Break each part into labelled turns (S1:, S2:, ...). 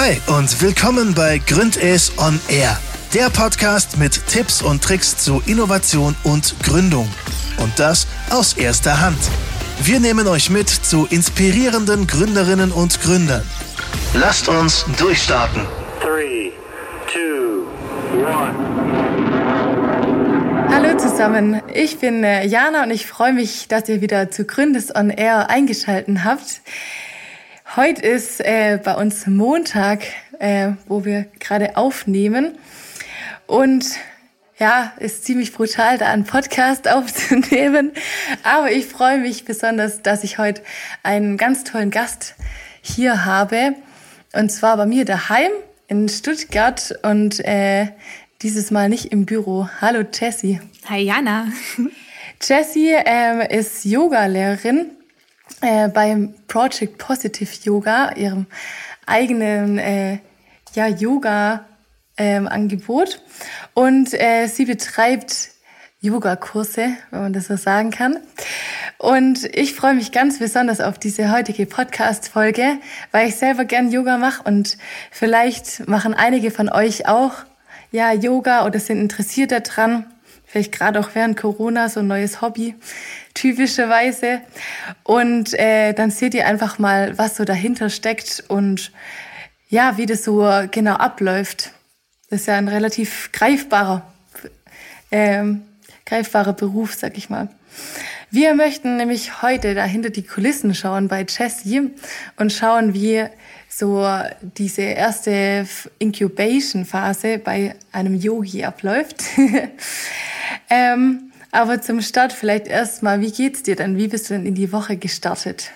S1: Hi und willkommen bei Gründes on Air, der Podcast mit Tipps und Tricks zu Innovation und Gründung. Und das aus erster Hand. Wir nehmen euch mit zu inspirierenden Gründerinnen und Gründern. Lasst uns durchstarten. 3, 2,
S2: 1. Hallo zusammen, ich bin äh, Jana und ich freue mich, dass ihr wieder zu Gründes on Air eingeschaltet habt. Heute ist äh, bei uns Montag, äh, wo wir gerade aufnehmen. Und ja, ist ziemlich brutal, da einen Podcast aufzunehmen. Aber ich freue mich besonders, dass ich heute einen ganz tollen Gast hier habe. Und zwar bei mir daheim in Stuttgart und äh, dieses Mal nicht im Büro. Hallo Jessie.
S3: Hi Jana.
S2: Jessie ähm, ist Yogalehrerin äh, beim Project Positive Yoga, ihrem eigenen äh, ja, Yoga-Angebot. Ähm, und äh, sie betreibt Yogakurse, wenn man das so sagen kann. Und ich freue mich ganz besonders auf diese heutige Podcast-Folge, weil ich selber gern Yoga mache und vielleicht machen einige von euch auch ja Yoga oder sind interessiert daran vielleicht gerade auch während Corona so ein neues Hobby, typischerweise. Und äh, dann seht ihr einfach mal, was so dahinter steckt und ja, wie das so genau abläuft. Das ist ja ein relativ greifbarer, ähm, greifbarer Beruf, sag ich mal. Wir möchten nämlich heute dahinter die Kulissen schauen bei Jessie und schauen, wie so diese erste Incubation-Phase bei einem Yogi abläuft. ähm, aber zum Start vielleicht erstmal, wie geht's dir denn? Wie bist du denn in die Woche gestartet?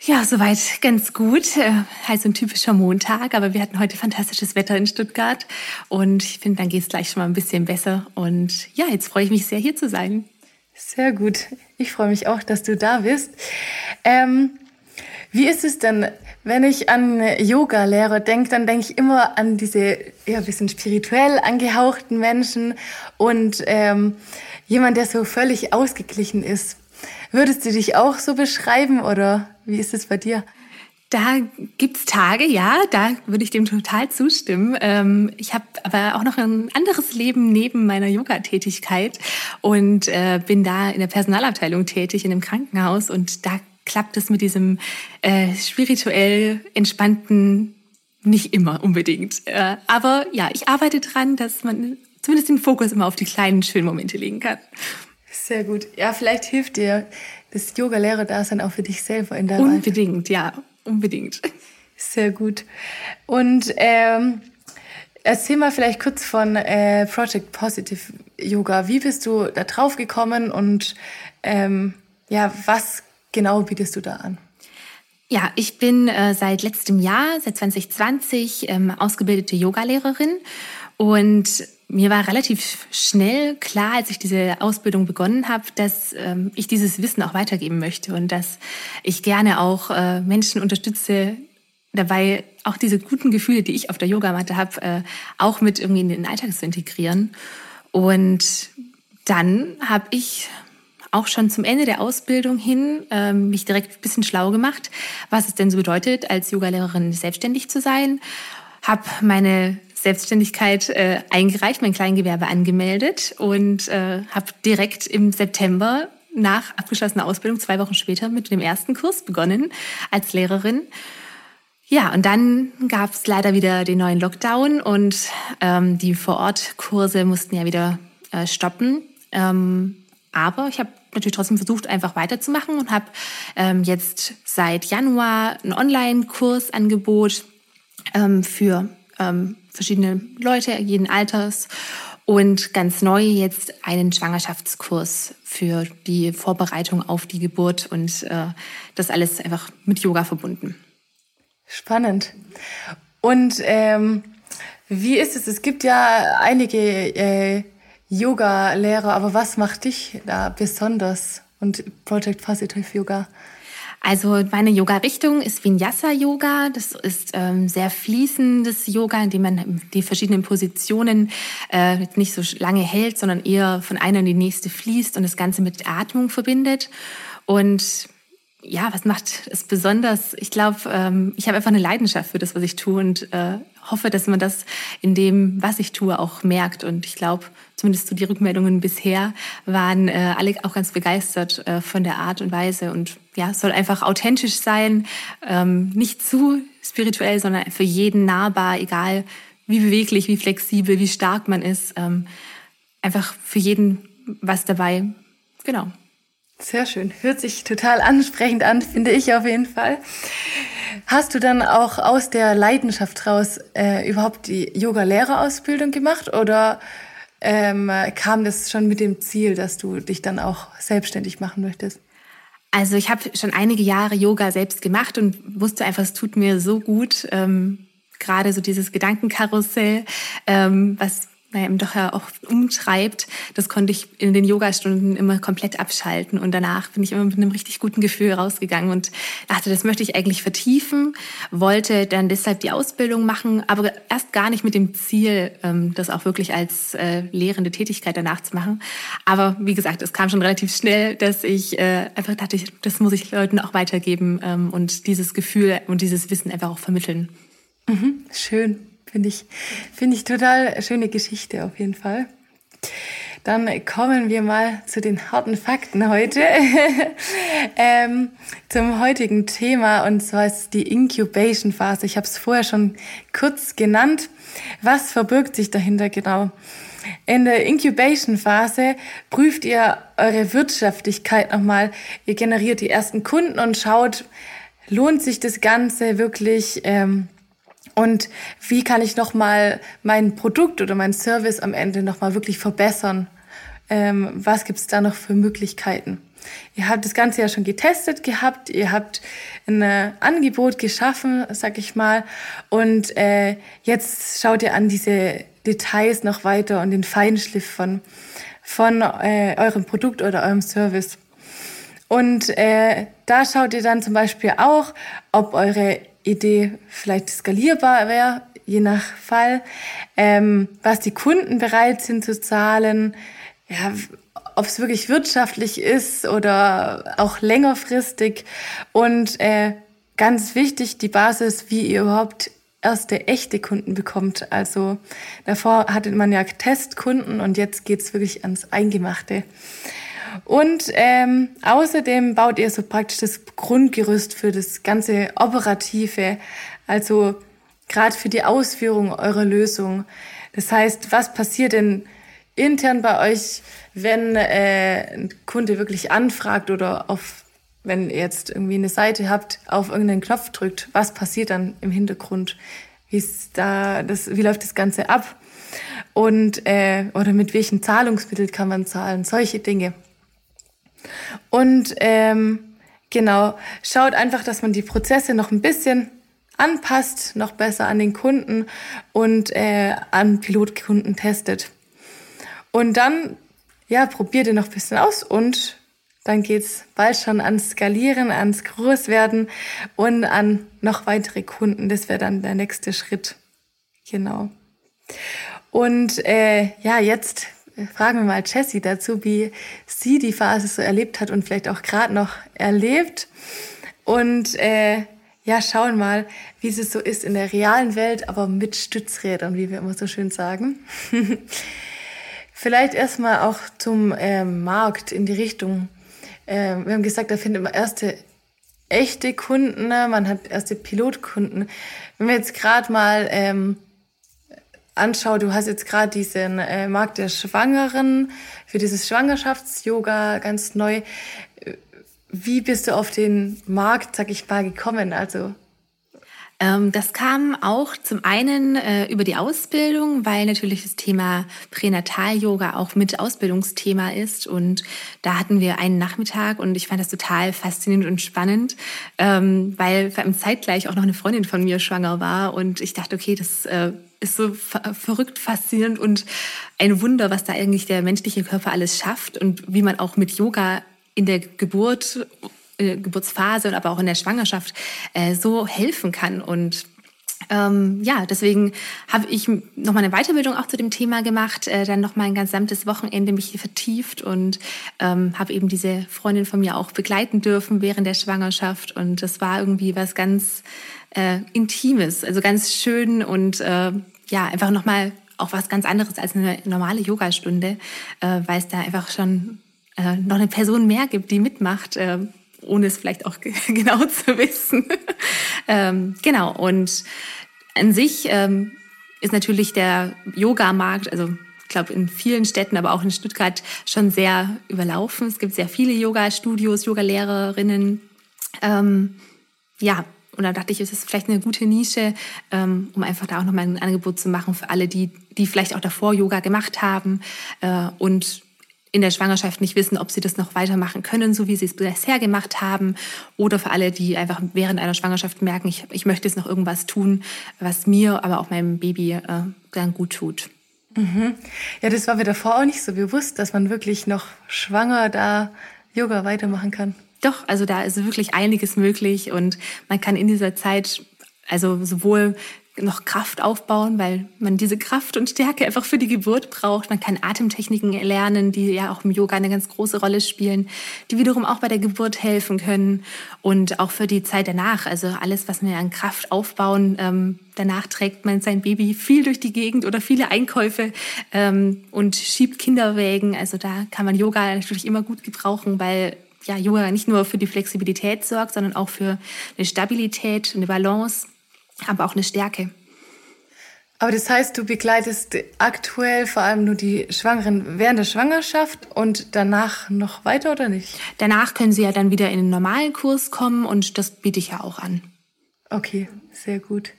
S3: Ja, soweit ganz gut. Äh, halt so ein typischer Montag, aber wir hatten heute fantastisches Wetter in Stuttgart und ich finde, dann geht's gleich schon mal ein bisschen besser. Und ja, jetzt freue ich mich sehr, hier zu sein.
S2: Sehr gut. Ich freue mich auch, dass du da bist. Ähm, wie ist es denn, wenn ich an Yoga-Lehrer denke, dann denke ich immer an diese ja, bisschen spirituell angehauchten Menschen und ähm, jemand, der so völlig ausgeglichen ist. Würdest du dich auch so beschreiben oder wie ist es bei dir?
S3: Da gibt's Tage, ja, da würde ich dem total zustimmen. Ähm, ich habe aber auch noch ein anderes Leben neben meiner Yoga-Tätigkeit und äh, bin da in der Personalabteilung tätig in einem Krankenhaus und da klappt es mit diesem äh, spirituell entspannten nicht immer unbedingt. Äh, aber ja, ich arbeite dran, dass man zumindest den Fokus immer auf die kleinen schönen Momente legen kann.
S2: Sehr gut. Ja, vielleicht hilft dir das Yoga-Lehrer-Dasein auch für dich selber in der
S3: Unbedingt, ja unbedingt.
S2: Sehr gut. Und ähm, erzähl mal vielleicht kurz von äh, Project Positive Yoga. Wie bist du da drauf gekommen und ähm, ja, was genau bietest du da an?
S3: Ja, ich bin äh, seit letztem Jahr, seit 2020, ähm, ausgebildete Yogalehrerin und mir war relativ schnell klar, als ich diese Ausbildung begonnen habe, dass ähm, ich dieses Wissen auch weitergeben möchte und dass ich gerne auch äh, Menschen unterstütze, dabei auch diese guten Gefühle, die ich auf der Yogamatte habe, äh, auch mit irgendwie in den Alltag zu integrieren. Und dann habe ich auch schon zum Ende der Ausbildung hin äh, mich direkt ein bisschen schlau gemacht, was es denn so bedeutet, als Yogalehrerin selbstständig zu sein. Habe meine Selbstständigkeit äh, eingereicht, mein Kleingewerbe angemeldet und äh, habe direkt im September nach abgeschlossener Ausbildung zwei Wochen später mit dem ersten Kurs begonnen als Lehrerin. Ja, und dann gab es leider wieder den neuen Lockdown und ähm, die Vorortkurse mussten ja wieder äh, stoppen. Ähm, aber ich habe natürlich trotzdem versucht, einfach weiterzumachen und habe ähm, jetzt seit Januar ein Online-Kursangebot ähm, für ähm, verschiedene Leute jeden Alters und ganz neu jetzt einen Schwangerschaftskurs für die Vorbereitung auf die Geburt und äh, das alles einfach mit Yoga verbunden.
S2: Spannend. Und ähm, wie ist es? Es gibt ja einige äh, Yoga-Lehrer, aber was macht dich da besonders und Project Positive Yoga?
S3: Also meine Yoga-Richtung ist Vinyasa-Yoga. Das ist ähm, sehr fließendes Yoga, in dem man die verschiedenen Positionen äh, nicht so lange hält, sondern eher von einer in die nächste fließt und das Ganze mit Atmung verbindet. Und ja, was macht es besonders? Ich glaube, ähm, ich habe einfach eine Leidenschaft für das, was ich tue und äh, hoffe, dass man das in dem, was ich tue, auch merkt. Und ich glaube, zumindest so die Rückmeldungen bisher waren äh, alle auch ganz begeistert äh, von der Art und Weise. Und ja, es soll einfach authentisch sein, ähm, nicht zu spirituell, sondern für jeden nahbar, egal wie beweglich, wie flexibel, wie stark man ist. Ähm, einfach für jeden was dabei. Genau.
S2: Sehr schön. Hört sich total ansprechend an, finde ich auf jeden Fall. Hast du dann auch aus der Leidenschaft raus äh, überhaupt die Yoga-Lehrerausbildung gemacht oder ähm, kam das schon mit dem Ziel, dass du dich dann auch selbstständig machen möchtest?
S3: Also ich habe schon einige Jahre Yoga selbst gemacht und wusste einfach, es tut mir so gut. Ähm, Gerade so dieses Gedankenkarussell, ähm, was naja, doch ja auch umtreibt, das konnte ich in den Yogastunden immer komplett abschalten. Und danach bin ich immer mit einem richtig guten Gefühl rausgegangen und dachte, das möchte ich eigentlich vertiefen, wollte dann deshalb die Ausbildung machen, aber erst gar nicht mit dem Ziel, ähm, das auch wirklich als äh, lehrende Tätigkeit danach zu machen. Aber wie gesagt, es kam schon relativ schnell, dass ich äh, einfach dachte, das muss ich Leuten auch weitergeben ähm, und dieses Gefühl und dieses Wissen einfach auch vermitteln.
S2: Mhm, schön. Finde ich, finde ich total schöne Geschichte auf jeden Fall. Dann kommen wir mal zu den harten Fakten heute. ähm, zum heutigen Thema und zwar ist die Incubation Phase. Ich habe es vorher schon kurz genannt. Was verbirgt sich dahinter genau? In der Incubation Phase prüft ihr eure Wirtschaftlichkeit nochmal. Ihr generiert die ersten Kunden und schaut, lohnt sich das Ganze wirklich? Ähm, und wie kann ich nochmal mein Produkt oder mein Service am Ende nochmal wirklich verbessern? Ähm, was gibt's da noch für Möglichkeiten? Ihr habt das Ganze ja schon getestet gehabt, ihr habt ein äh, Angebot geschaffen, sag ich mal, und äh, jetzt schaut ihr an diese Details noch weiter und den Feinschliff von, von äh, eurem Produkt oder eurem Service. Und äh, da schaut ihr dann zum Beispiel auch, ob eure Idee vielleicht skalierbar wäre, je nach Fall, ähm, was die Kunden bereit sind zu zahlen, ja, ob es wirklich wirtschaftlich ist oder auch längerfristig und äh, ganz wichtig die Basis, wie ihr überhaupt erste echte Kunden bekommt. Also davor hatte man ja Testkunden und jetzt geht's wirklich ans Eingemachte. Und ähm, außerdem baut ihr so praktisch das Grundgerüst für das ganze Operative, also gerade für die Ausführung eurer Lösung. Das heißt, was passiert denn intern bei euch, wenn äh, ein Kunde wirklich anfragt oder auf, wenn ihr jetzt irgendwie eine Seite habt, auf irgendeinen Knopf drückt, was passiert dann im Hintergrund? Wie ist da das, wie läuft das Ganze ab? Und äh, oder mit welchen Zahlungsmitteln kann man zahlen? Solche Dinge. Und ähm, genau, schaut einfach, dass man die Prozesse noch ein bisschen anpasst, noch besser an den Kunden und äh, an Pilotkunden testet. Und dann, ja, probiert ihr noch ein bisschen aus und dann geht's bald schon ans Skalieren, ans Großwerden und an noch weitere Kunden. Das wäre dann der nächste Schritt. Genau. Und äh, ja, jetzt fragen wir mal Jessie dazu, wie sie die Phase so erlebt hat und vielleicht auch gerade noch erlebt. Und äh, ja, schauen mal, wie es so ist in der realen Welt, aber mit Stützrädern, wie wir immer so schön sagen. vielleicht erstmal auch zum äh, Markt in die Richtung. Äh, wir haben gesagt, da findet man erste echte Kunden, ne? man hat erste Pilotkunden. Wenn wir jetzt gerade mal ähm, anschaue, du hast jetzt gerade diesen äh, Markt der Schwangeren für dieses Schwangerschafts-Yoga ganz neu. Wie bist du auf den Markt, sag ich mal, gekommen? Also
S3: ähm, das kam auch zum einen äh, über die Ausbildung, weil natürlich das Thema Pränatal-Yoga auch mit Ausbildungsthema ist. Und da hatten wir einen Nachmittag und ich fand das total faszinierend und spannend, ähm, weil allem zeitgleich auch noch eine Freundin von mir schwanger war. Und ich dachte, okay, das äh, ist so verrückt faszinierend und ein Wunder, was da eigentlich der menschliche Körper alles schafft und wie man auch mit Yoga in der Geburt äh, Geburtsphase und aber auch in der Schwangerschaft äh, so helfen kann. Und Ähm, ja, deswegen habe ich nochmal eine Weiterbildung auch zu dem Thema gemacht, äh, dann nochmal ein gesamtes Wochenende mich vertieft und ähm, habe eben diese Freundin von mir auch begleiten dürfen während der Schwangerschaft. Und das war irgendwie was ganz äh, Intimes, also ganz schön und äh, ja, einfach nochmal auch was ganz anderes als eine normale Yogastunde, äh, weil es da einfach schon äh, noch eine Person mehr gibt, die mitmacht. Äh, ohne es vielleicht auch genau zu wissen. ähm, genau, und an sich ähm, ist natürlich der Yoga-Markt, also ich glaube in vielen Städten, aber auch in Stuttgart schon sehr überlaufen. Es gibt sehr viele Yoga-Studios, Yoga-Lehrerinnen. Ähm, ja, und da dachte ich, es ist vielleicht eine gute Nische, ähm, um einfach da auch nochmal ein Angebot zu machen für alle, die, die vielleicht auch davor Yoga gemacht haben äh, und in der Schwangerschaft nicht wissen, ob sie das noch weitermachen können, so wie sie es bisher gemacht haben. Oder für alle, die einfach während einer Schwangerschaft merken, ich, ich möchte jetzt noch irgendwas tun, was mir, aber auch meinem Baby äh, dann gut tut.
S2: Mhm. Ja, das war mir davor auch nicht so bewusst, dass man wirklich noch schwanger da Yoga weitermachen kann.
S3: Doch, also da ist wirklich einiges möglich und man kann in dieser Zeit also sowohl noch Kraft aufbauen, weil man diese Kraft und Stärke einfach für die Geburt braucht. Man kann Atemtechniken erlernen, die ja auch im Yoga eine ganz große Rolle spielen, die wiederum auch bei der Geburt helfen können und auch für die Zeit danach. Also alles, was wir an Kraft aufbauen, ähm, danach trägt man sein Baby viel durch die Gegend oder viele Einkäufe ähm, und schiebt Kinderwägen. Also da kann man Yoga natürlich immer gut gebrauchen, weil ja, Yoga nicht nur für die Flexibilität sorgt, sondern auch für eine Stabilität, eine Balance aber auch eine Stärke.
S2: Aber das heißt, du begleitest aktuell vor allem nur die Schwangeren während der Schwangerschaft und danach noch weiter oder nicht?
S3: Danach können sie ja dann wieder in den normalen Kurs kommen und das biete ich ja auch an.
S2: Okay, sehr gut.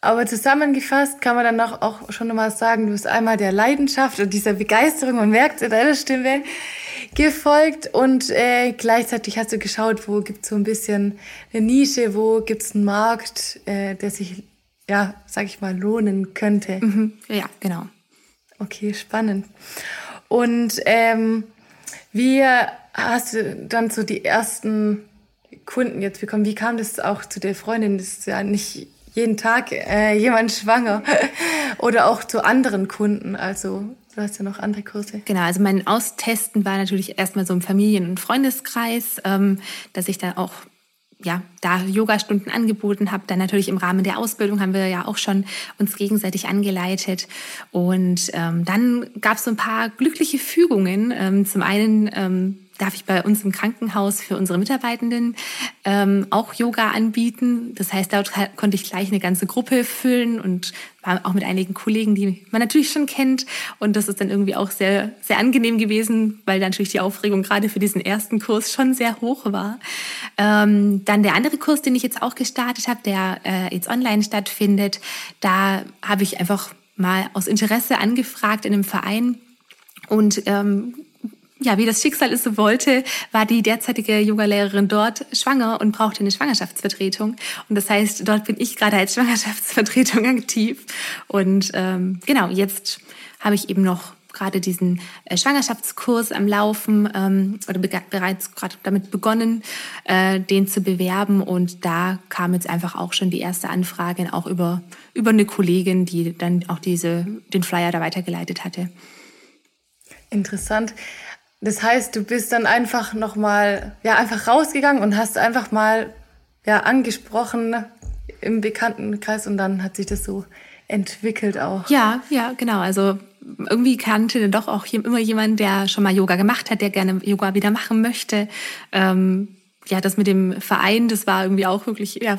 S2: Aber zusammengefasst kann man dann auch, auch schon mal sagen, du bist einmal der Leidenschaft und dieser Begeisterung, man merkt in deiner Stimme, gefolgt und äh, gleichzeitig hast du geschaut, wo gibt es so ein bisschen eine Nische, wo gibt es einen Markt, äh, der sich, ja, sag ich mal, lohnen könnte.
S3: Mhm. Ja, genau.
S2: Okay, spannend. Und ähm, wie hast du dann so die ersten Kunden jetzt bekommen? Wie kam das auch zu der Freundin? Das ist ja nicht jeden Tag äh, jemand schwanger oder auch zu anderen Kunden. Also Du hast ja noch andere Kurse.
S3: Genau, also mein Austesten war natürlich erstmal so im Familien- und Freundeskreis, ähm, dass ich da auch ja, da Yogastunden angeboten habe. Dann natürlich im Rahmen der Ausbildung haben wir ja auch schon uns gegenseitig angeleitet. Und ähm, dann gab es so ein paar glückliche Fügungen. Ähm, zum einen ähm, darf ich bei uns im Krankenhaus für unsere Mitarbeitenden ähm, auch Yoga anbieten. Das heißt, dort konnte ich gleich eine ganze Gruppe füllen und war auch mit einigen Kollegen, die man natürlich schon kennt. Und das ist dann irgendwie auch sehr, sehr angenehm gewesen, weil natürlich die Aufregung gerade für diesen ersten Kurs schon sehr hoch war. Ähm, dann der andere Kurs, den ich jetzt auch gestartet habe, der äh, jetzt online stattfindet, da habe ich einfach mal aus Interesse angefragt in einem Verein und ähm, ja, wie das Schicksal es so wollte, war die derzeitige Yogalehrerin dort schwanger und brauchte eine Schwangerschaftsvertretung. Und das heißt, dort bin ich gerade als Schwangerschaftsvertretung aktiv. Und ähm, genau, jetzt habe ich eben noch gerade diesen äh, Schwangerschaftskurs am Laufen ähm, oder bereits gerade damit begonnen, äh, den zu bewerben. Und da kam jetzt einfach auch schon die erste Anfrage, auch über, über eine Kollegin, die dann auch diese, den Flyer da weitergeleitet hatte.
S2: Interessant. Das heißt, du bist dann einfach nochmal, ja, einfach rausgegangen und hast einfach mal, ja, angesprochen im Bekanntenkreis und dann hat sich das so entwickelt auch.
S3: Ja, ja, genau. Also irgendwie kannte doch auch immer jemand, der schon mal Yoga gemacht hat, der gerne Yoga wieder machen möchte. Ähm, ja, das mit dem Verein, das war irgendwie auch wirklich ja,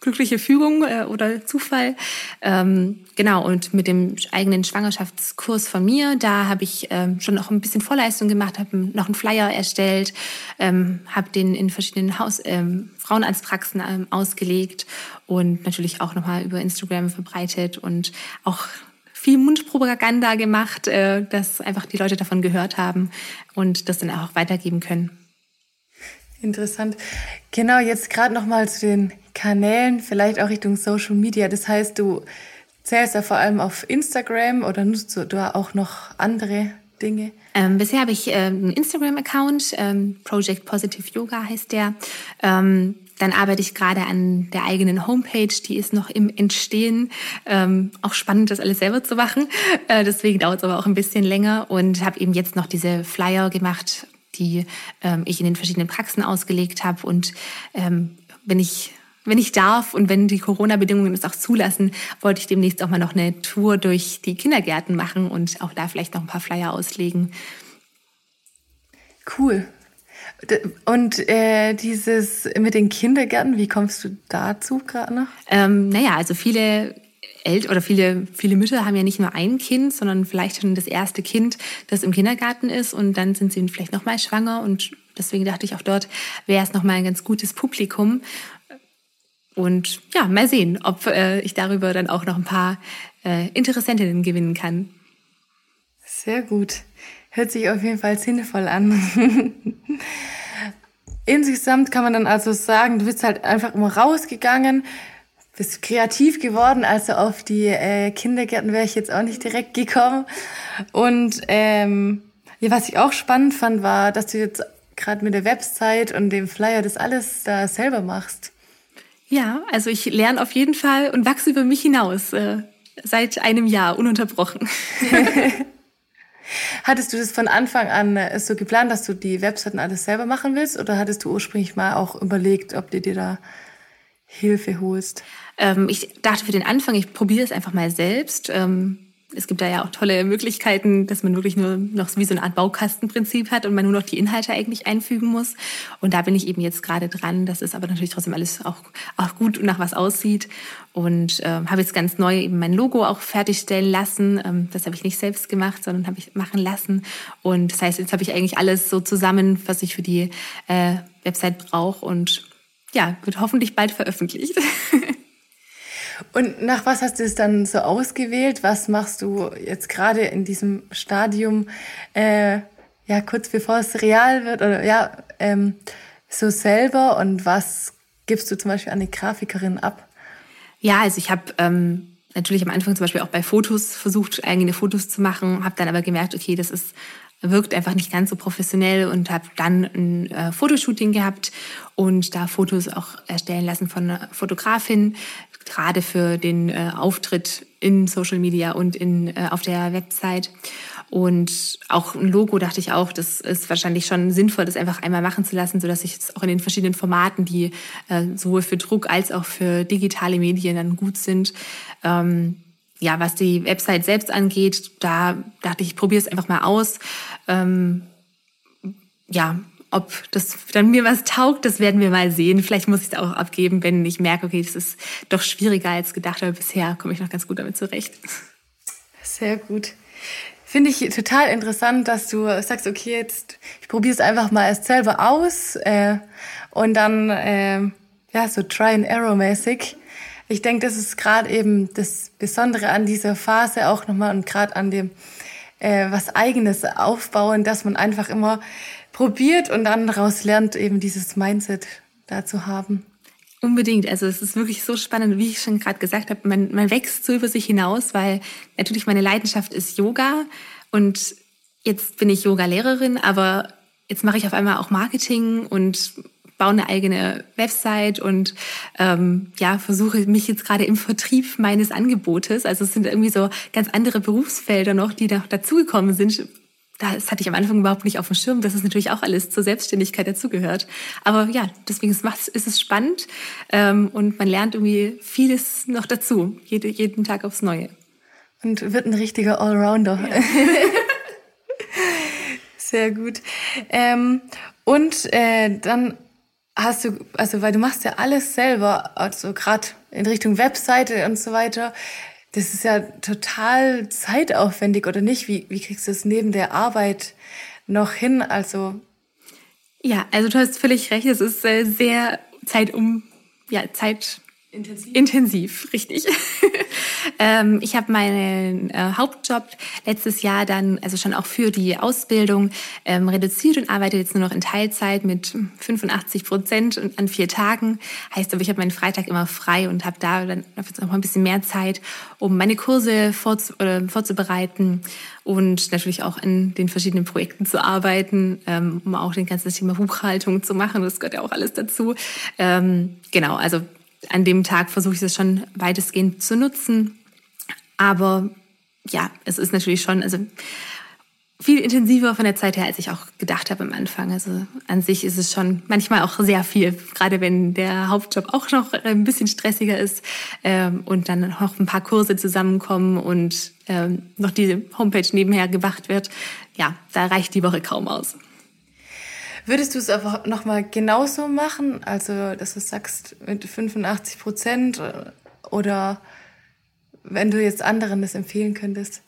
S3: glückliche Fügung äh, oder Zufall. Ähm, genau, und mit dem eigenen Schwangerschaftskurs von mir, da habe ich ähm, schon noch ein bisschen Vorleistung gemacht, habe noch einen Flyer erstellt, ähm, habe den in verschiedenen Haus, ähm, Frauenarztpraxen ähm, ausgelegt und natürlich auch nochmal über Instagram verbreitet und auch viel Mundpropaganda gemacht, äh, dass einfach die Leute davon gehört haben und das dann auch weitergeben können.
S2: Interessant. Genau, jetzt gerade noch mal zu den Kanälen, vielleicht auch Richtung Social Media. Das heißt, du zählst ja vor allem auf Instagram oder nutzt du da auch noch andere Dinge?
S3: Ähm, bisher habe ich ähm, einen Instagram-Account, ähm, Project Positive Yoga heißt der. Ähm, dann arbeite ich gerade an der eigenen Homepage, die ist noch im Entstehen. Ähm, auch spannend, das alles selber zu machen. Äh, deswegen dauert es aber auch ein bisschen länger und habe eben jetzt noch diese Flyer gemacht, die ähm, ich in den verschiedenen Praxen ausgelegt habe. Und ähm, wenn ich wenn ich darf und wenn die Corona-Bedingungen es auch zulassen, wollte ich demnächst auch mal noch eine Tour durch die Kindergärten machen und auch da vielleicht noch ein paar Flyer auslegen.
S2: Cool. Und äh, dieses mit den Kindergärten, wie kommst du dazu gerade noch?
S3: Ähm, naja, also viele Eltern oder viele, viele Mütter haben ja nicht nur ein Kind, sondern vielleicht schon das erste Kind, das im Kindergarten ist und dann sind sie vielleicht nochmal schwanger und deswegen dachte ich auch dort wäre es nochmal ein ganz gutes Publikum. Und ja, mal sehen, ob äh, ich darüber dann auch noch ein paar äh, Interessentinnen gewinnen kann.
S2: Sehr gut. Hört sich auf jeden Fall sinnvoll an. Insgesamt kann man dann also sagen, du bist halt einfach immer rausgegangen, bist kreativ geworden. Also auf die äh, Kindergärten wäre ich jetzt auch nicht direkt gekommen. Und ähm, ja, was ich auch spannend fand, war, dass du jetzt gerade mit der Website und dem Flyer das alles da selber machst.
S3: Ja, also ich lerne auf jeden Fall und wachse über mich hinaus äh, seit einem Jahr ununterbrochen.
S2: Hattest du das von Anfang an äh, so geplant, dass du die Webseiten alles selber machen willst? Oder hattest du ursprünglich mal auch überlegt, ob du dir da Hilfe holst?
S3: Ähm, ich dachte für den Anfang, ich probiere es einfach mal selbst. Ähm, es gibt da ja auch tolle Möglichkeiten, dass man wirklich nur noch wie so eine Art Baukastenprinzip hat und man nur noch die Inhalte eigentlich einfügen muss. Und da bin ich eben jetzt gerade dran. Das ist aber natürlich trotzdem alles auch, auch gut und nach was aussieht. Und äh, habe jetzt ganz neu eben mein Logo auch fertigstellen lassen. Ähm, das habe ich nicht selbst gemacht, sondern habe ich machen lassen. Und das heißt, jetzt habe ich eigentlich alles so zusammen, was ich für die äh, Website brauche und ja, wird hoffentlich bald veröffentlicht.
S2: Und nach was hast du es dann so ausgewählt? Was machst du jetzt gerade in diesem Stadium, äh, ja, kurz bevor es real wird oder ja, ähm, so selber und was gibst du zum Beispiel an die Grafikerin ab?
S3: Ja, also ich habe ähm, natürlich am Anfang zum Beispiel auch bei Fotos versucht, eigene Fotos zu machen, habe dann aber gemerkt, okay, das ist wirkt einfach nicht ganz so professionell und habe dann ein äh, Fotoshooting gehabt und da Fotos auch erstellen lassen von einer Fotografin, gerade für den äh, Auftritt in Social Media und in, äh, auf der Website. Und auch ein Logo dachte ich auch, das ist wahrscheinlich schon sinnvoll, das einfach einmal machen zu lassen, sodass ich es auch in den verschiedenen Formaten, die äh, sowohl für Druck als auch für digitale Medien dann gut sind. Ähm, ja, was die Website selbst angeht, da dachte ich, ich probiere es einfach mal aus. Ähm, ja, ob das dann mir was taugt, das werden wir mal sehen. Vielleicht muss ich es auch abgeben, wenn ich merke, okay, das ist doch schwieriger als gedacht, aber bisher komme ich noch ganz gut damit zurecht.
S2: Sehr gut. Finde ich total interessant, dass du sagst, okay, jetzt ich probiere es einfach mal erst selber aus äh, und dann äh, ja so Try and Error mäßig. Ich denke, das ist gerade eben das Besondere an dieser Phase auch nochmal und gerade an dem äh, was Eigenes aufbauen, dass man einfach immer probiert und dann daraus lernt, eben dieses Mindset da zu haben.
S3: Unbedingt. Also es ist wirklich so spannend, wie ich schon gerade gesagt habe, man, man wächst so über sich hinaus, weil natürlich meine Leidenschaft ist Yoga und jetzt bin ich Yoga-Lehrerin, aber jetzt mache ich auf einmal auch Marketing und baue eine eigene Website und ähm, ja versuche mich jetzt gerade im Vertrieb meines Angebotes. Also es sind irgendwie so ganz andere Berufsfelder noch, die noch dazugekommen sind, das hatte ich am Anfang überhaupt nicht auf dem Schirm, dass es natürlich auch alles zur Selbstständigkeit dazugehört. Aber ja, deswegen ist, es spannend ähm, und man lernt irgendwie vieles noch dazu, jede, jeden Tag aufs Neue.
S2: Und wird ein richtiger Allrounder. Ja. Sehr gut. Ähm, und äh, dann hast du, also weil du machst ja alles selber, also gerade in Richtung Webseite und so weiter. Das ist ja total zeitaufwendig, oder nicht? Wie, wie kriegst du es neben der Arbeit noch hin? Also.
S3: Ja, also du hast völlig recht. Es ist äh, sehr zeitum, ja, Zeit Intensiv, Intensiv richtig. ähm, ich habe meinen äh, Hauptjob letztes Jahr dann, also schon auch für die Ausbildung, ähm, reduziert und arbeite jetzt nur noch in Teilzeit mit 85 Prozent und an vier Tagen. Heißt aber, ich habe meinen Freitag immer frei und habe da dann noch mal ein bisschen mehr Zeit, um meine Kurse vorzu äh, vorzubereiten und natürlich auch an den verschiedenen Projekten zu arbeiten, ähm, um auch den ganzen Thema Buchhaltung zu machen. Das gehört ja auch alles dazu. Ähm, genau, also an dem Tag versuche ich es schon weitestgehend zu nutzen. Aber ja, es ist natürlich schon, also viel intensiver von der Zeit her, als ich auch gedacht habe am Anfang. Also an sich ist es schon manchmal auch sehr viel, gerade wenn der Hauptjob auch noch ein bisschen stressiger ist ähm, und dann noch ein paar Kurse zusammenkommen und ähm, noch diese Homepage nebenher gemacht wird. Ja, da reicht die Woche kaum aus.
S2: Würdest du es einfach nochmal genauso machen? Also, dass du sagst, mit 85 Prozent oder wenn du jetzt anderen das empfehlen könntest?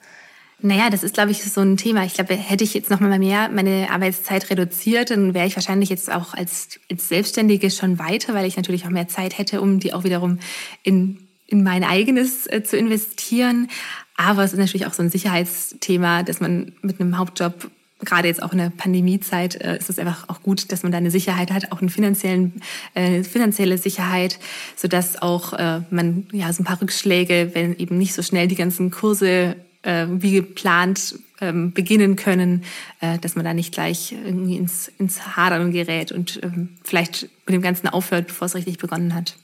S3: Naja, das ist, glaube ich, so ein Thema. Ich glaube, hätte ich jetzt noch mal mehr meine Arbeitszeit reduziert, dann wäre ich wahrscheinlich jetzt auch als, als Selbstständige schon weiter, weil ich natürlich auch mehr Zeit hätte, um die auch wiederum in, in mein eigenes äh, zu investieren. Aber es ist natürlich auch so ein Sicherheitsthema, dass man mit einem Hauptjob gerade jetzt auch in der Pandemiezeit äh, ist es einfach auch gut, dass man da eine Sicherheit hat, auch eine finanziellen, äh, finanzielle Sicherheit, so dass auch äh, man ja so ein paar Rückschläge, wenn eben nicht so schnell die ganzen Kurse äh, wie geplant ähm, beginnen können, äh, dass man da nicht gleich irgendwie ins, ins Hadern gerät und ähm, vielleicht mit dem Ganzen aufhört, bevor es richtig begonnen hat.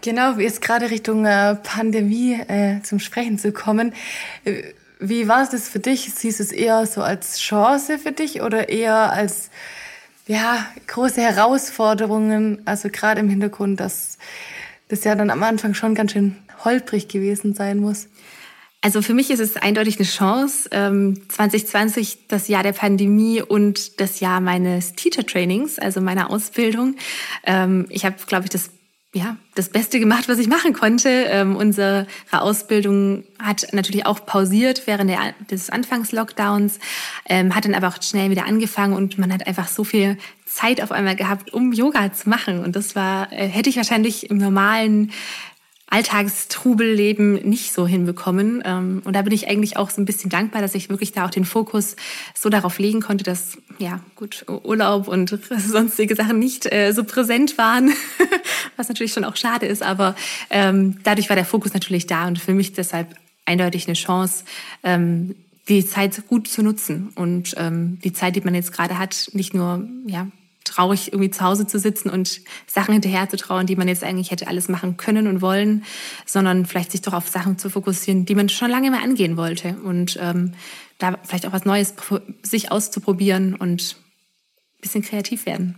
S2: Genau, jetzt gerade Richtung äh, Pandemie äh, zum Sprechen zu kommen. Äh, wie war es für dich? Siehst du es eher so als Chance für dich oder eher als ja, große Herausforderungen? Also gerade im Hintergrund, dass das ja dann am Anfang schon ganz schön holprig gewesen sein muss.
S3: Also für mich ist es eindeutig eine Chance. 2020, ähm, das Jahr der Pandemie und das Jahr meines Teacher Trainings, also meiner Ausbildung. Ähm, ich habe, glaube ich, das ja, das Beste gemacht, was ich machen konnte. Ähm, unsere Ausbildung hat natürlich auch pausiert während der, des Anfangs-Lockdowns, ähm, hat dann aber auch schnell wieder angefangen und man hat einfach so viel Zeit auf einmal gehabt, um Yoga zu machen. Und das war, äh, hätte ich wahrscheinlich im normalen Alltagstrubelleben nicht so hinbekommen. Ähm, und da bin ich eigentlich auch so ein bisschen dankbar, dass ich wirklich da auch den Fokus so darauf legen konnte, dass, ja, gut, Urlaub und sonstige Sachen nicht äh, so präsent waren, was natürlich schon auch schade ist. Aber ähm, dadurch war der Fokus natürlich da und für mich deshalb eindeutig eine Chance, ähm, die Zeit gut zu nutzen und die Zeit, die man jetzt gerade hat, nicht nur ja traurig, irgendwie zu Hause zu sitzen und Sachen hinterher zu trauen, die man jetzt eigentlich hätte alles machen können und wollen, sondern vielleicht sich doch auf Sachen zu fokussieren, die man schon lange mal angehen wollte und ähm, da vielleicht auch was Neues sich auszuprobieren und ein bisschen kreativ werden.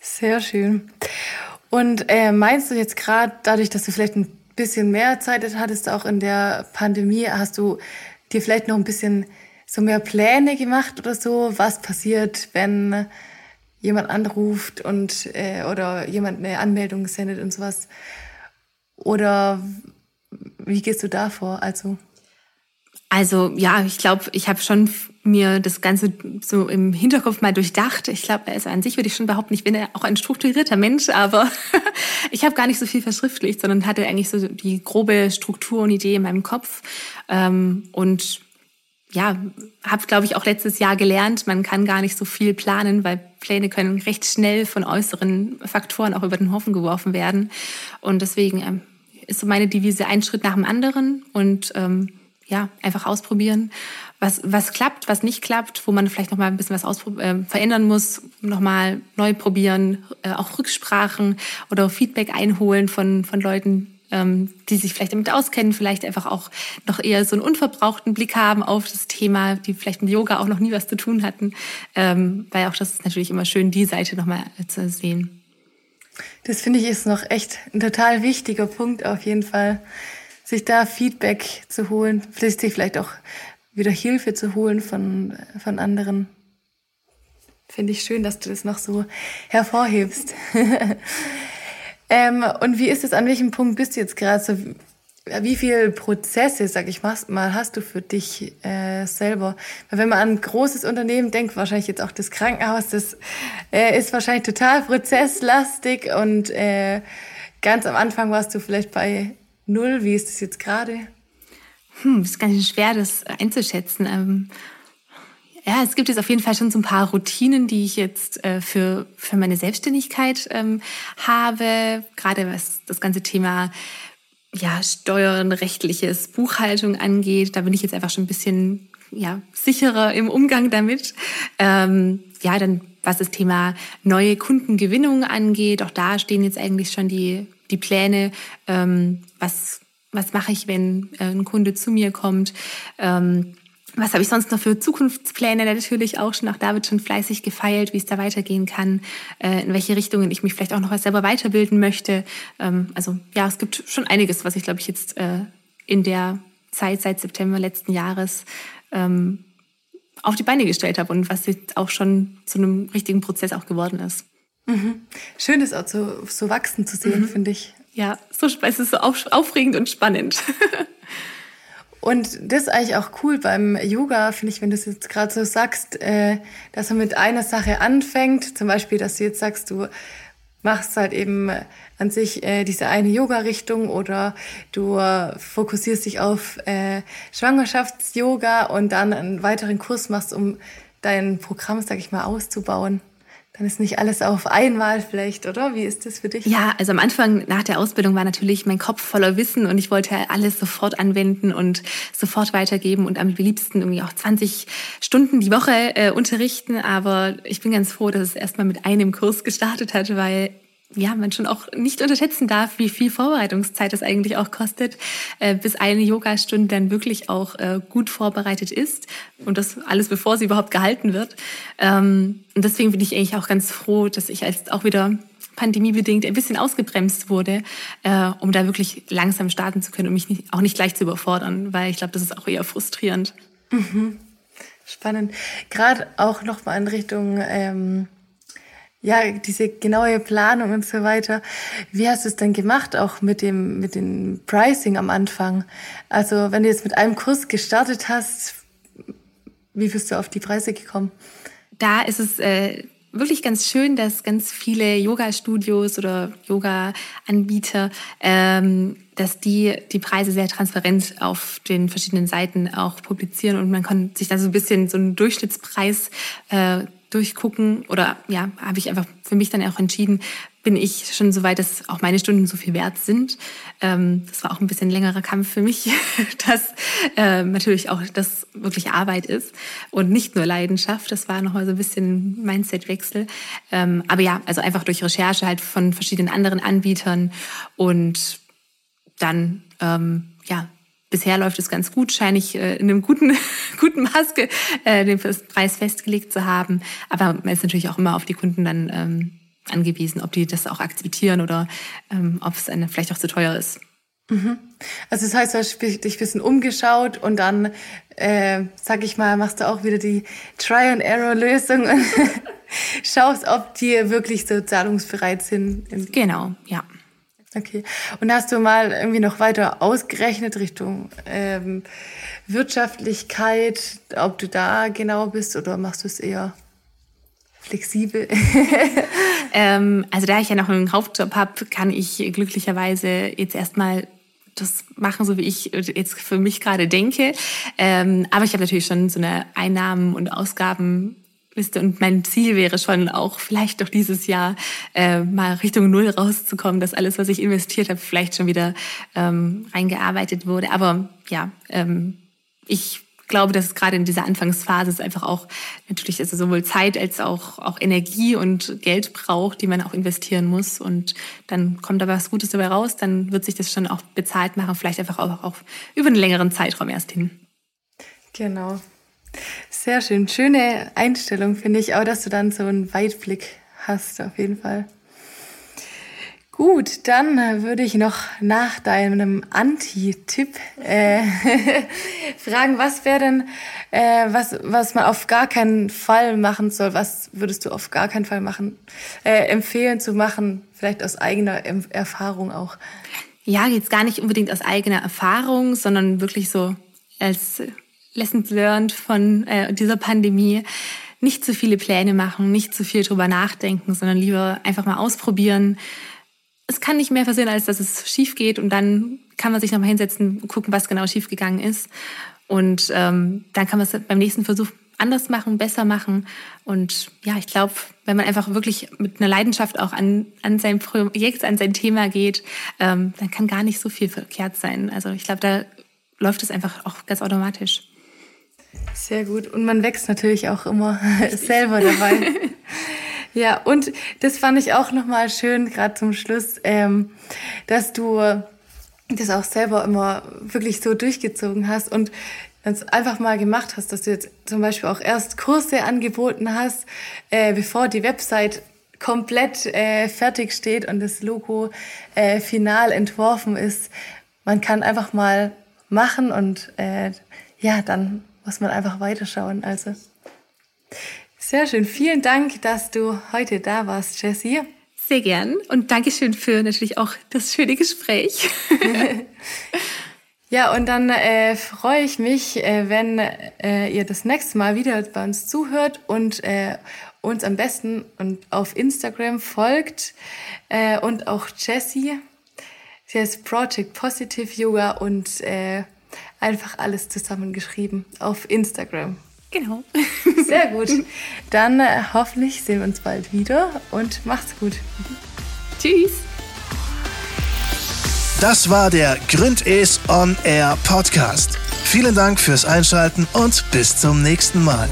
S2: Sehr schön. Und äh, meinst du jetzt gerade, dadurch, dass du vielleicht ein bisschen mehr Zeit hattest, auch in der Pandemie, hast du dir vielleicht noch ein bisschen so mehr Pläne gemacht oder so, was passiert, wenn jemand anruft und äh, oder jemand eine Anmeldung sendet und sowas. Oder wie gehst du da vor? Also
S3: also ja, ich glaube, ich habe schon mir das Ganze so im Hinterkopf mal durchdacht. Ich glaube, also an sich würde ich schon behaupten, ich bin ja auch ein strukturierter Mensch, aber ich habe gar nicht so viel verschriftlicht, sondern hatte eigentlich so die grobe Struktur und Idee in meinem Kopf. Ähm, und ja, habe, glaube ich, auch letztes Jahr gelernt, man kann gar nicht so viel planen, weil Pläne können recht schnell von äußeren Faktoren auch über den Haufen geworfen werden. Und deswegen ähm, ist so meine Devise ein Schritt nach dem anderen und ähm, ja, einfach ausprobieren, was, was klappt, was nicht klappt, wo man vielleicht noch mal ein bisschen was äh, verändern muss, noch mal neu probieren, äh, auch Rücksprachen oder Feedback einholen von, von Leuten, ähm, die sich vielleicht damit auskennen, vielleicht einfach auch noch eher so einen unverbrauchten Blick haben auf das Thema, die vielleicht mit Yoga auch noch nie was zu tun hatten, ähm, weil auch das ist natürlich immer schön, die Seite nochmal zu sehen.
S2: Das finde ich ist noch echt ein total wichtiger Punkt auf jeden Fall, sich da Feedback zu holen, sich vielleicht auch wieder Hilfe zu holen von, von anderen. Finde ich schön, dass du das noch so hervorhebst. Ähm, und wie ist es, an welchem Punkt bist du jetzt gerade? So, wie viele Prozesse, sag ich mal, hast du für dich äh, selber? Weil wenn man an ein großes Unternehmen denkt, wahrscheinlich jetzt auch das Krankenhaus, das äh, ist wahrscheinlich total prozesslastig und äh, ganz am Anfang warst du vielleicht bei null. Wie ist es jetzt gerade?
S3: Hm, das ist ganz schwer, das einzuschätzen. Ähm, ja, es gibt jetzt auf jeden Fall schon so ein paar Routinen, die ich jetzt äh, für, für meine Selbstständigkeit ähm, habe. Gerade was das ganze Thema ja, Steuern, rechtliches, Buchhaltung angeht. Da bin ich jetzt einfach schon ein bisschen ja, sicherer im Umgang damit. Ähm, ja, dann was das Thema neue Kundengewinnung angeht, auch da stehen jetzt eigentlich schon die, die Pläne, ähm, was, was mache ich, wenn äh, ein Kunde zu mir kommt. Ähm, was habe ich sonst noch für Zukunftspläne? Natürlich auch schon, auch da wird schon fleißig gefeilt, wie es da weitergehen kann, äh, in welche Richtungen ich mich vielleicht auch noch selber weiterbilden möchte. Ähm, also ja, es gibt schon einiges, was ich, glaube ich, jetzt äh, in der Zeit seit September letzten Jahres ähm, auf die Beine gestellt habe und was jetzt auch schon zu einem richtigen Prozess auch geworden ist.
S2: Mhm. Schön, das auch so, so wachsen zu sehen, mhm. finde ich.
S3: Ja, so, es ist so aufregend und spannend.
S2: Und das ist eigentlich auch cool beim Yoga, finde ich, wenn du es jetzt gerade so sagst, äh, dass man mit einer Sache anfängt. Zum Beispiel, dass du jetzt sagst, du machst halt eben an sich äh, diese eine Yoga-Richtung oder du äh, fokussierst dich auf äh, Schwangerschafts-Yoga und dann einen weiteren Kurs machst, um dein Programm, sag ich mal, auszubauen dann ist nicht alles auf einmal vielleicht, oder? Wie ist das für dich?
S3: Ja, also am Anfang nach der Ausbildung war natürlich mein Kopf voller Wissen und ich wollte alles sofort anwenden und sofort weitergeben und am liebsten irgendwie auch 20 Stunden die Woche äh, unterrichten. Aber ich bin ganz froh, dass es erstmal mit einem Kurs gestartet hat, weil ja, man schon auch nicht unterschätzen darf, wie viel Vorbereitungszeit das eigentlich auch kostet, äh, bis eine Yogastunde dann wirklich auch äh, gut vorbereitet ist und das alles bevor sie überhaupt gehalten wird. Ähm, und deswegen bin ich eigentlich auch ganz froh, dass ich als auch wieder pandemiebedingt ein bisschen ausgebremst wurde, äh, um da wirklich langsam starten zu können und mich auch nicht gleich zu überfordern, weil ich glaube, das ist auch eher frustrierend.
S2: Mhm. Spannend. Gerade auch nochmal in Richtung ähm ja, diese genaue Planung und so weiter. Wie hast du es denn gemacht, auch mit dem, mit dem Pricing am Anfang? Also, wenn du jetzt mit einem Kurs gestartet hast, wie bist du auf die Preise gekommen?
S3: Da ist es äh, wirklich ganz schön, dass ganz viele Yoga-Studios oder Yoga-Anbieter, ähm, dass die die Preise sehr transparent auf den verschiedenen Seiten auch publizieren und man kann sich da so ein bisschen so einen Durchschnittspreis äh, durchgucken oder ja, habe ich einfach für mich dann auch entschieden, bin ich schon so weit, dass auch meine Stunden so viel wert sind. Ähm, das war auch ein bisschen längerer Kampf für mich, dass äh, natürlich auch das wirklich Arbeit ist und nicht nur Leidenschaft. Das war nochmal so ein bisschen Mindset-Wechsel. Ähm, aber ja, also einfach durch Recherche halt von verschiedenen anderen Anbietern und dann ähm, ja bisher läuft es ganz gut, scheine ich äh, in einem guten, guten Maß äh, den Preis festgelegt zu haben. Aber man ist natürlich auch immer auf die Kunden dann ähm, angewiesen, ob die das auch akzeptieren oder ähm, ob es eine vielleicht auch zu teuer ist.
S2: Mhm. Also das heißt, du hast dich ein bisschen umgeschaut und dann, äh, sag ich mal, machst du auch wieder die Try-and-Error-Lösung und schaust, ob die wirklich so zahlungsbereit sind.
S3: Genau, ja.
S2: Okay. Und hast du mal irgendwie noch weiter ausgerechnet Richtung ähm, Wirtschaftlichkeit, ob du da genau bist oder machst du es eher flexibel?
S3: ähm, also da ich ja noch einen Hauptjob habe, kann ich glücklicherweise jetzt erstmal das machen, so wie ich jetzt für mich gerade denke. Ähm, aber ich habe natürlich schon so eine Einnahmen- und Ausgaben Liste und mein Ziel wäre schon auch vielleicht doch dieses Jahr äh, mal Richtung Null rauszukommen, dass alles, was ich investiert habe, vielleicht schon wieder ähm, reingearbeitet wurde. Aber ja, ähm, ich glaube, dass es gerade in dieser Anfangsphase es einfach auch natürlich also sowohl Zeit als auch, auch Energie und Geld braucht, die man auch investieren muss. Und dann kommt da was Gutes dabei raus, dann wird sich das schon auch bezahlt machen, vielleicht einfach auch, auch über einen längeren Zeitraum erst hin.
S2: Genau. Sehr schön. Schöne Einstellung, finde ich auch, dass du dann so einen Weitblick hast, auf jeden Fall. Gut, dann würde ich noch nach deinem Anti-Tipp äh, fragen, was wäre denn, äh, was, was man auf gar keinen Fall machen soll? Was würdest du auf gar keinen Fall machen, äh, empfehlen zu machen? Vielleicht aus eigener Erfahrung auch.
S3: Ja, jetzt gar nicht unbedingt aus eigener Erfahrung, sondern wirklich so als Lessons learned von äh, dieser Pandemie. Nicht zu viele Pläne machen, nicht zu viel drüber nachdenken, sondern lieber einfach mal ausprobieren, es kann nicht mehr passieren, als dass es schief geht und dann kann man sich nochmal hinsetzen und gucken, was genau schief gegangen ist. Und ähm, dann kann man es beim nächsten Versuch anders machen, besser machen. Und ja, ich glaube, wenn man einfach wirklich mit einer Leidenschaft auch an, an sein Projekt, an sein Thema geht, ähm, dann kann gar nicht so viel verkehrt sein. Also ich glaube, da läuft es einfach auch ganz automatisch.
S2: Sehr gut. Und man wächst natürlich auch immer selber dabei. ja, und das fand ich auch nochmal schön, gerade zum Schluss, ähm, dass du das auch selber immer wirklich so durchgezogen hast und es einfach mal gemacht hast, dass du jetzt zum Beispiel auch erst Kurse angeboten hast, äh, bevor die Website komplett äh, fertig steht und das Logo äh, final entworfen ist. Man kann einfach mal machen und äh, ja, dann muss man einfach weiterschauen. Also sehr schön. Vielen Dank, dass du heute da warst, Jessie.
S3: Sehr gern und Dankeschön für natürlich auch das schöne Gespräch.
S2: ja, und dann äh, freue ich mich, äh, wenn äh, ihr das nächste Mal wieder bei uns zuhört und äh, uns am besten und auf Instagram folgt äh, und auch Jessie. Sie heißt Project Positive Yoga und äh, einfach alles zusammengeschrieben auf Instagram.
S3: Genau.
S2: Sehr gut. Dann äh, hoffentlich sehen wir uns bald wieder und macht's gut.
S3: Tschüss.
S1: Das war der Gründes On Air Podcast. Vielen Dank fürs Einschalten und bis zum nächsten Mal.